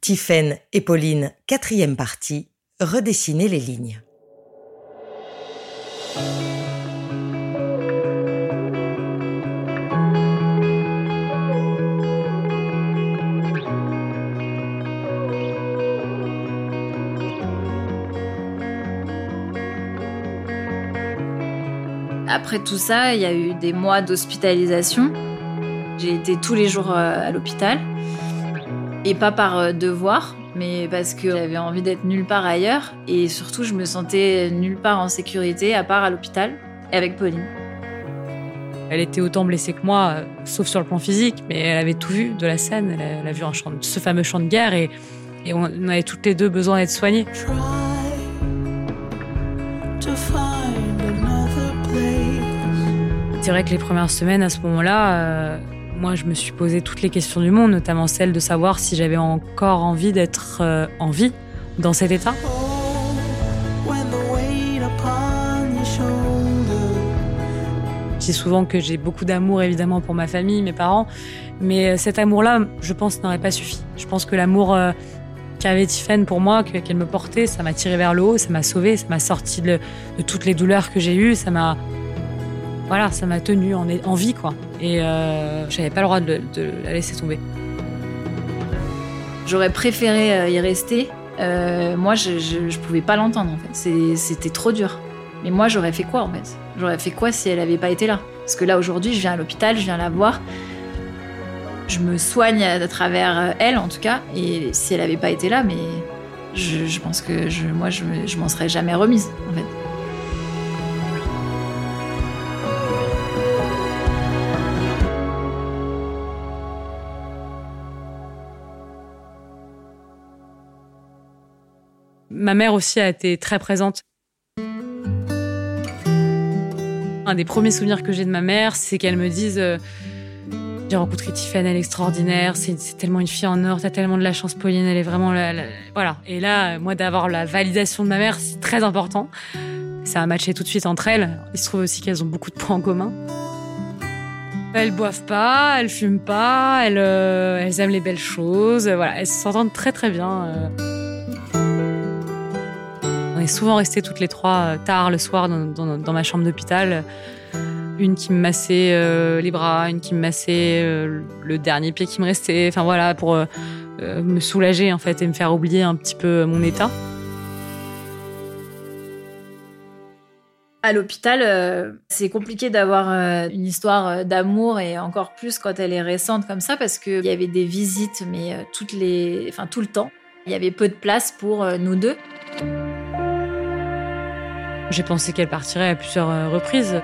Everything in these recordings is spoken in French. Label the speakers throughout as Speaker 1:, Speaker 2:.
Speaker 1: Tiphaine et Pauline, quatrième partie, redessiner les lignes.
Speaker 2: Après tout ça, il y a eu des mois d'hospitalisation. J'ai été tous les jours euh, à l'hôpital. Et pas par euh, devoir, mais parce que j'avais envie d'être nulle part ailleurs. Et surtout, je me sentais nulle part en sécurité, à part à l'hôpital, et avec Pauline.
Speaker 3: Elle était autant blessée que moi, euh, sauf sur le plan physique, mais elle avait tout vu de la scène. Elle a, vu un champ, ce fameux champ de guerre et, et on avait toutes les deux besoin d'être soignées. C'est vrai que les premières semaines, à ce moment-là, euh, moi, je me suis posé toutes les questions du monde, notamment celle de savoir si j'avais encore envie d'être euh, en vie dans cet état. Je dis souvent que j'ai beaucoup d'amour, évidemment, pour ma famille, mes parents, mais euh, cet amour-là, je pense, n'aurait pas suffi. Je pense que l'amour qu'avait Tiffany pour moi, qu'elle me portait, ça m'a tiré vers le haut, ça m'a sauvé, ça m'a sorti de, de toutes les douleurs que j'ai eues, ça m'a voilà, ça m'a tenu en, en, vie, quoi. Et euh, j'avais pas le droit de, la laisser tomber.
Speaker 2: J'aurais préféré euh, y rester. Euh, moi, je, je, pouvais pas l'entendre. C'était trop dur. Mais moi, j'aurais fait quoi, en fait? J'aurais fait quoi si elle avait pas été là? Parce que là, aujourd'hui, je viens à l'hôpital, je viens la voir. Je me soigne à travers euh, elle, en tout cas. Et si elle avait pas été là, mais je, je pense que je, moi, je, je m'en serais jamais remise, en fait.
Speaker 3: Ma mère aussi a été très présente. Un des premiers souvenirs que j'ai de ma mère, c'est qu'elle me dise euh, J'ai rencontré Tiffany, elle est extraordinaire, c'est tellement une fille en or, t'as tellement de la chance, Pauline, elle est vraiment. La, Voilà. Et là, moi, d'avoir la validation de ma mère, c'est très important. Ça a matché tout de suite entre elles. Il se trouve aussi qu'elles ont beaucoup de points en commun. Elles boivent pas, elles fument pas, elles, euh, aiment les belles choses. Voilà, elles s'entendent très très bien. Euh. On est souvent restés toutes les trois euh, tard le soir dans, ma chambre d'hôpital. Une qui me massait euh, les bras, une qui me massait euh, le dernier pied qui me restait. Enfin voilà, pour me soulager en fait et me faire oublier un petit peu mon état.
Speaker 2: À l'hôpital, c'est compliqué d'avoir une histoire d'amour et encore plus quand elle est récente comme ça parce qu'il y avait des visites, mais tout le temps. Il y avait peu de place pour nous deux.
Speaker 3: J'ai pensé qu'elle partirait à plusieurs euh, reprises.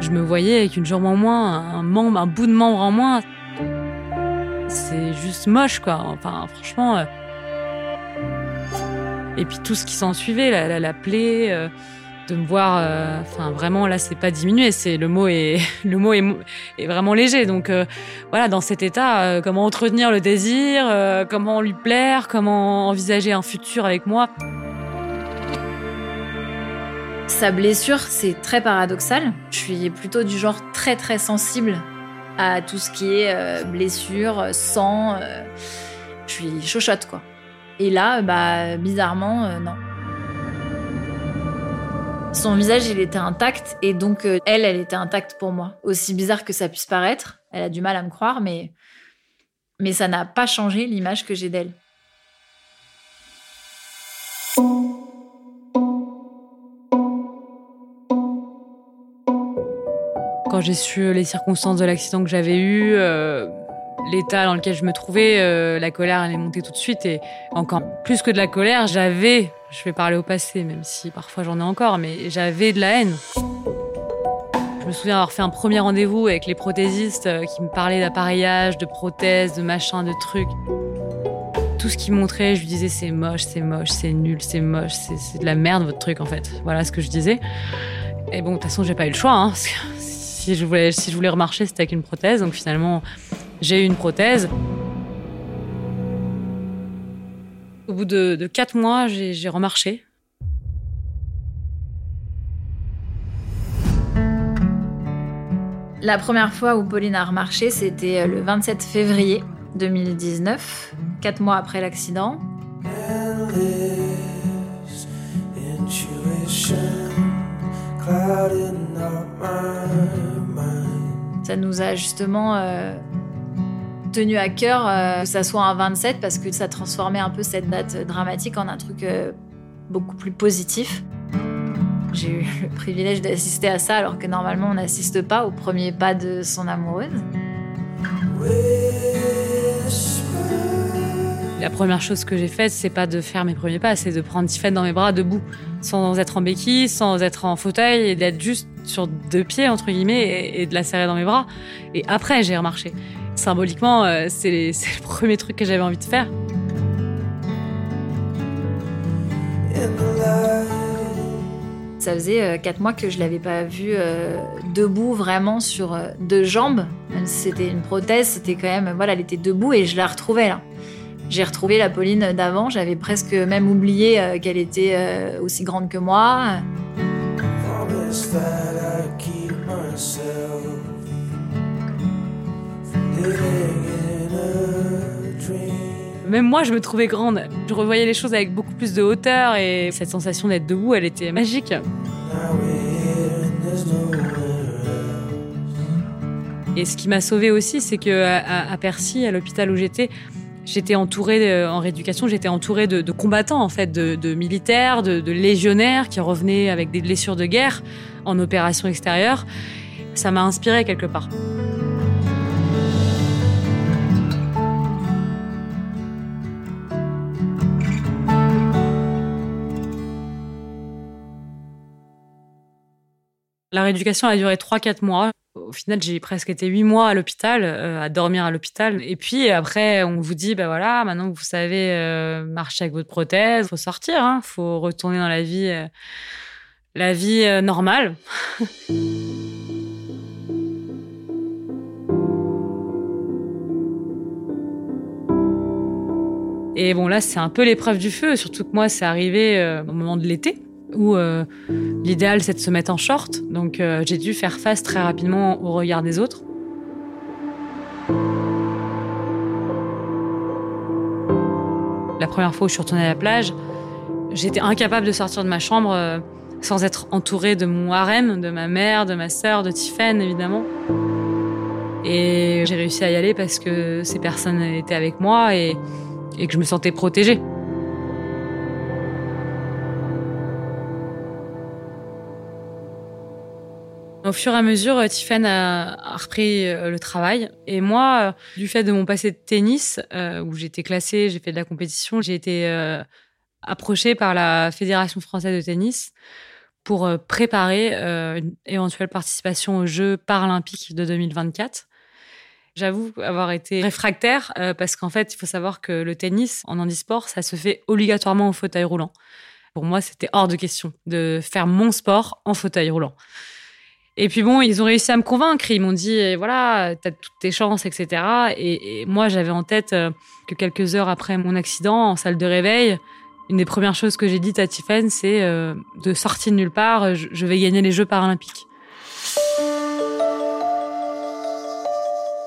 Speaker 3: Je me voyais avec une jambe en moins, un membre, un bout de membre en moins. C'est juste moche, quoi. Enfin, franchement. Euh. Et puis tout ce qui s'en suivait, la, la, plaie, euh, de me voir. Enfin, vraiment, là, c'est pas diminué. C'est le mot est le mot est, est vraiment léger. Donc voilà, dans cet état, comment entretenir le désir, comment lui plaire, comment envisager un futur avec moi.
Speaker 2: Sa blessure, c'est très paradoxal. Je suis plutôt du genre très très sensible à tout ce qui est euh, blessure, sang. Euh, je suis chochotte quoi. Et là, bah bizarrement, euh, non. Son visage, il était intact et donc elle, elle était intacte pour moi. Aussi bizarre que ça puisse paraître, elle a du mal à me croire, mais mais ça n'a pas changé l'image que j'ai d'elle.
Speaker 3: Quand j'ai su les circonstances de l'accident que j'avais eu, euh, l'état dans lequel je me trouvais, euh, la colère elle est montée tout de suite et encore plus que de la colère, j'avais, je vais parler au passé, même si parfois j'en ai encore, mais j'avais de la haine. Je me souviens avoir fait un premier rendez-vous avec les prothésistes euh, qui me parlaient d'appareillage, de prothèses, de machin, de trucs. Tout ce qu'ils montraient, je lui disais c'est moche, c'est moche, c'est nul, c'est moche, c'est de la merde votre truc en fait. Voilà ce que je disais. Et bon, de toute façon, j'ai pas eu le choix. Hein, si je voulais, si je voulais remarcher, c'était avec une prothèse. Donc finalement, j'ai eu une prothèse. Au bout de, quatre mois, j'ai remarché.
Speaker 2: La première fois où Pauline a remarché, c'était euh, le 27 février 2019, quatre mois après l'accident. Ça nous a justement euh, tenu à cœur euh, que ça soit un 27 parce que ça transformait un peu cette date dramatique en un truc euh, beaucoup plus positif. J'ai eu le privilège d'assister à ça alors que normalement on n'assiste pas au premier pas de son amoureuse.
Speaker 3: La première chose que j'ai faite, c'est pas de faire mes premiers pas, c'est de prendre Tiffany dans mes bras debout, sans être en béquille, sans être en fauteuil, et d'être juste sur deux pieds, entre guillemets, et, de la serrer dans mes bras. Et après, j'ai remarché. Symboliquement, euh, c'est le premier truc que j'avais envie de faire.
Speaker 2: Ça faisait euh, quatre mois que je l'avais pas vu euh, debout vraiment sur deux jambes. C'était une prothèse, c'était quand même voilà, elle était debout et je la retrouvais là. J'ai retrouvé la Pauline d'avant, j'avais presque même oublié euh, qu'elle était euh, aussi grande que moi.
Speaker 3: Même moi, je me trouvais grande. Je revoyais les choses avec beaucoup plus de hauteur et cette sensation d'être debout, elle était magique. Et ce qui m'a sauvée aussi, c'est que à Percy, à l'hôpital où j'étais, J'étais entourée euh, en rééducation, j'étais entourée de, combattants en fait, de, militaires, de, légionnaires qui revenaient avec des blessures de guerre en opération extérieure. Ça m'a inspirée quelque part. La rééducation a duré 3-4 mois. Au final, j'ai presque été huit mois à l'hôpital, euh, à dormir à l'hôpital. Et puis après, on vous dit, ben voilà, maintenant vous savez euh, marcher avec votre prothèse, faut sortir, hein, faut retourner dans la vie, euh, la vie normale. Et bon, là, c'est un peu l'épreuve du feu, surtout que moi, c'est arrivé au moment de l'été où euh, l'idéal c'est de se mettre en short. Donc euh, j'ai dû faire face très rapidement au regard des autres. La première fois où je suis retournée à la plage, j'étais incapable de sortir de ma chambre euh, sans être entourée de mon harem, de ma mère, de ma sœur, de Tiffen évidemment. Et j'ai réussi à y aller parce que ces personnes étaient avec moi et que je me sentais protégée. Au fur et à mesure, euh, Tiffany a, repris euh, le travail. Et moi, euh, du fait de mon passé de tennis, où j'étais classée, j'ai fait de la compétition, j'ai été approchée par la Fédération française de tennis pour préparer une éventuelle participation aux Jeux paralympiques de 2024. J'avoue avoir été réfractaire parce qu'en fait, il faut savoir que le tennis en handisport, ça se fait obligatoirement en fauteuil roulant. Pour moi, c'était hors de question de faire mon sport en fauteuil roulant. Et puis bon, ils ont réussi à me convaincre. Ils m'ont dit, eh, voilà, t'as toutes tes chances, etc. Et, moi, j'avais en tête euh, que quelques heures après mon accident, en salle de réveil, une des premières choses que j'ai dites à Tiffany, c'est euh, de sortir de nulle part, je, vais gagner les Jeux paralympiques.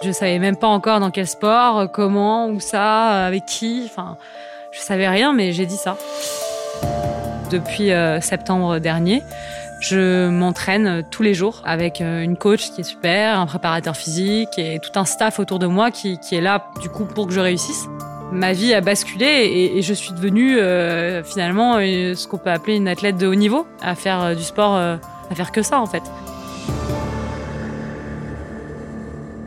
Speaker 3: Je savais même pas encore dans quel sport, comment, où ça, avec qui. Enfin, je savais rien, mais j'ai dit ça. Depuis euh, septembre dernier, je m'entraîne tous les jours avec euh, une coach qui est super, un préparateur physique et tout un staff autour de moi qui, est là du coup pour que je réussisse. Ma vie a basculé et, je suis devenue euh, finalement euh, ce qu'on peut appeler une athlète de haut niveau, à faire du sport, à faire que ça en fait.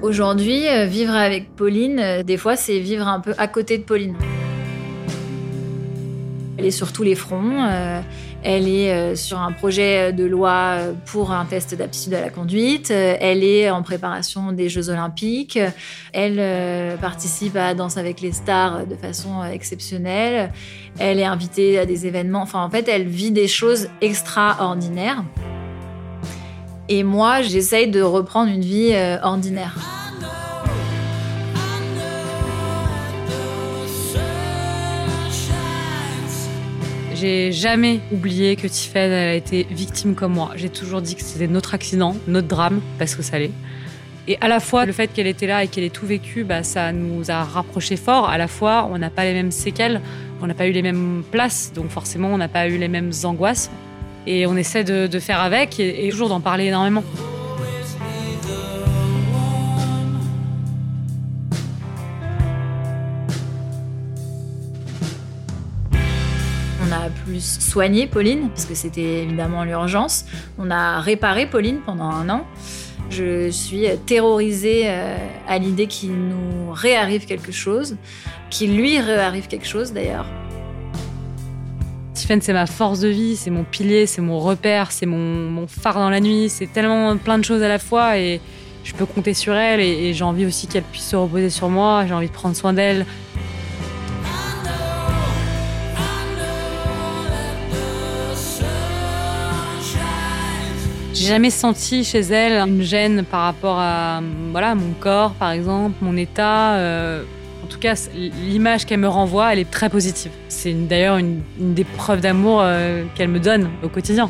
Speaker 2: Aujourd'hui, vivre avec Pauline, des fois, c'est vivre un peu à côté de Pauline. Elle est sur tous les fronts. Elle est euh, sur un projet de loi pour un test d'aptitude à la conduite. Elle est en préparation des Jeux Olympiques. Elle euh, participe à Danse avec les stars de façon exceptionnelle. Elle est invitée à des événements. Enfin, en fait, elle vit des choses extraordinaires. Et moi, j'essaye de reprendre une vie euh, ordinaire.
Speaker 3: J'ai jamais oublié que Tiffany a été victime comme moi. J'ai toujours dit que c'était notre accident, notre drame, parce que ça l'est. Et à la fois, le fait qu'elle était là et qu'elle ait tout vécu, bah, ça nous a rapprochés fort. À la fois, on n'a pas les mêmes séquelles, on n'a pas eu les mêmes places, donc forcément, on n'a pas eu les mêmes angoisses. Et on essaie de, faire avec et, et toujours d'en parler énormément.
Speaker 2: Soigné Pauline, parce que c'était évidemment l'urgence. On a réparé Pauline pendant un an. Je suis terrorisée euh, à l'idée qu'il nous réarrive quelque chose, qu'il lui réarrive quelque chose d'ailleurs.
Speaker 3: Tiffen, c'est ma force de vie, c'est mon pilier, c'est mon repère, c'est mon, phare dans la nuit, c'est tellement plein de choses à la fois et je peux compter sur elle et j'ai envie aussi qu'elle puisse se reposer sur moi, j'ai envie de prendre soin d'elle. J'ai jamais senti chez elle une gêne par rapport à voilà mon corps, par exemple, mon état. Euh, en tout cas, l'image qu'elle me renvoie, elle est très positive. C'est d'ailleurs une, des preuves d'amour euh, qu'elle me donne au quotidien.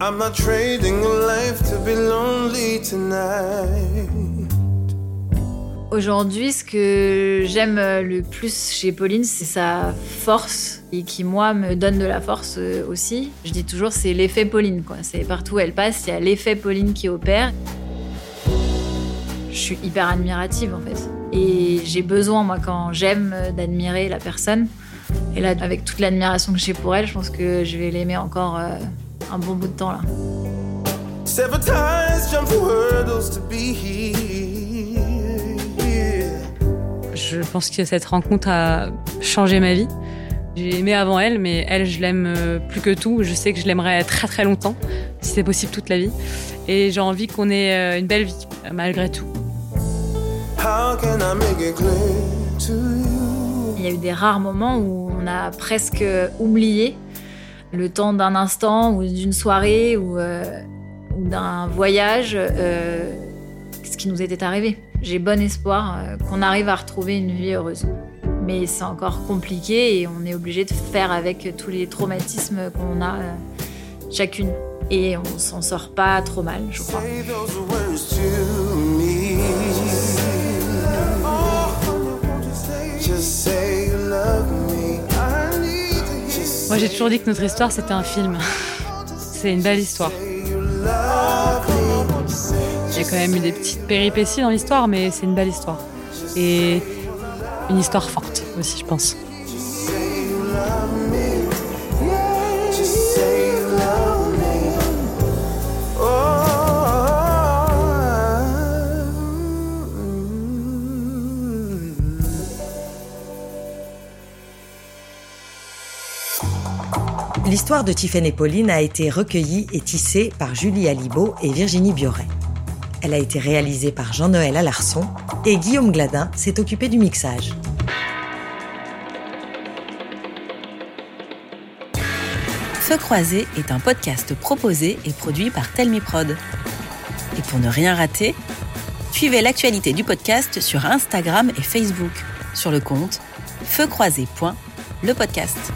Speaker 3: I'm not trading life to be lonely tonight.
Speaker 2: Aujourd'hui, ce que j'aime le plus chez Pauline, c'est sa force et qui, moi, me donne de la force euh, aussi. Je dis toujours, c'est l'effet Pauline. Quoi. C'est partout où elle passe, il y a l'effet Pauline qui opère. Je suis hyper admirative, en fait. Et j'ai besoin, moi, quand j'aime, d'admirer la personne. Et là, avec toute l'admiration que j'ai pour elle, je pense que je vais l'aimer encore euh, un bon bout de temps, là.
Speaker 3: Je pense que cette rencontre a changé ma vie. J'ai aimé avant elle, mais elle, je l'aime euh, plus que tout. Je sais que je l'aimerais très très longtemps, si c'est possible toute la vie. Et j'ai envie qu'on ait euh, une belle vie, malgré tout.
Speaker 2: Il y a eu des rares moments où on a presque oublié le temps d'un instant ou d'une soirée ou, euh, d'un voyage, qui nous était arrivé j'ai bon espoir euh, qu'on arrive à retrouver une vie heureuse. Mais c'est encore compliqué et on est obligé de faire avec tous les traumatismes qu'on a euh, chacune. Et on s'en sort pas trop mal, je crois.
Speaker 3: Moi j'ai toujours dit que notre histoire c'était un film. c'est une belle histoire. Il y a quand même eu des petites péripéties dans l'histoire, mais c'est une belle histoire. Et une histoire forte aussi, je pense.
Speaker 1: L'histoire de Tiffaine et Pauline a été recueillie et tissée par Julie Alibaud et Virginie Bioret. Elle a été réalisée par Jean-Noël Alarson et Guillaume Gladin s'est occupé du mixage.
Speaker 4: Feu croisé est un podcast proposé et produit par Telmiprod. Et pour ne rien rater, suivez l'actualité du podcast sur Instagram et Facebook sur le compte feucroisé.lepodcast.